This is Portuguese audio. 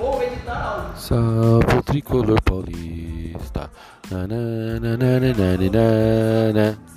Vou editar áudio. Salve o tricolor paulista. Na, na, na, na, na, na, na, na.